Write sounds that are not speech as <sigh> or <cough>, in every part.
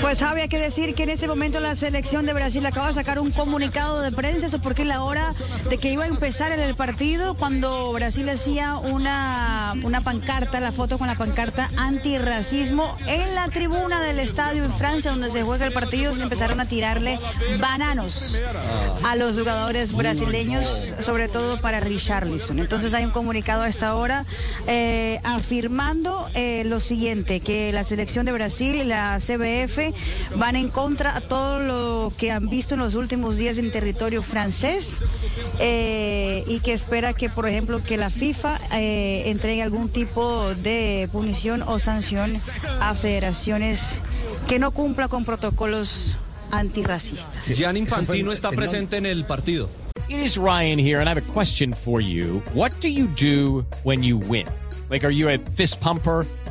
Pues había que decir que en ese momento la selección de Brasil acaba de sacar un comunicado de prensa, eso porque es la hora de que iba a empezar el partido, cuando Brasil hacía una, una pancarta, la foto con la pancarta antirracismo, en la tribuna del estadio en Francia, donde se juega el partido, se empezaron a tirarle bananos a los jugadores brasileños, sobre todo para Richarlison. Entonces hay un comunicado a esta hora eh, afirmando eh, lo siguiente, que la selección de Brasil y la CBF van en contra a todo lo que han visto en los últimos días en territorio francés eh, y que espera que, por ejemplo, que la FIFA eh, entregue algún tipo de punición o sanción a federaciones que no cumpla con protocolos antirracistas. Gian Infantino está presente en el partido. It is Ryan here, and I have a question for you. What do you do when you win? Like, are you a fist pumper?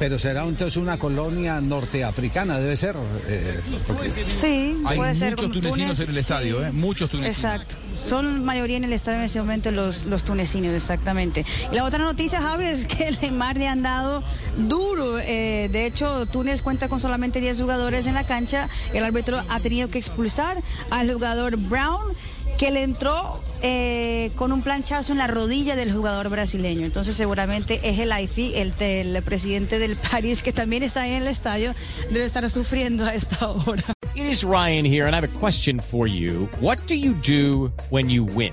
pero será entonces una colonia norteafricana, debe ser. eh, Sí, Hay puede muchos tunecinos Túnez, en el estadio. ¿eh? Muchos tunecinos. Exacto. Son mayoría en el estadio en ese momento los, los tunecinos, exactamente. Y la otra noticia, Javi, es que el Neymar le han dado duro. eh, de hecho, Túnez cuenta con solamente 10 jugadores en la cancha. El árbitro ha tenido que expulsar al jugador Brown que le entró eh, con un planchazo en la rodilla del jugador brasileño. Entonces seguramente es el AIFI, el, el presidente del <laughs> París, que también está en el estadio, debe estar sufriendo a esta hora. It is Ryan here, and I have a question for you. What do you do when you win?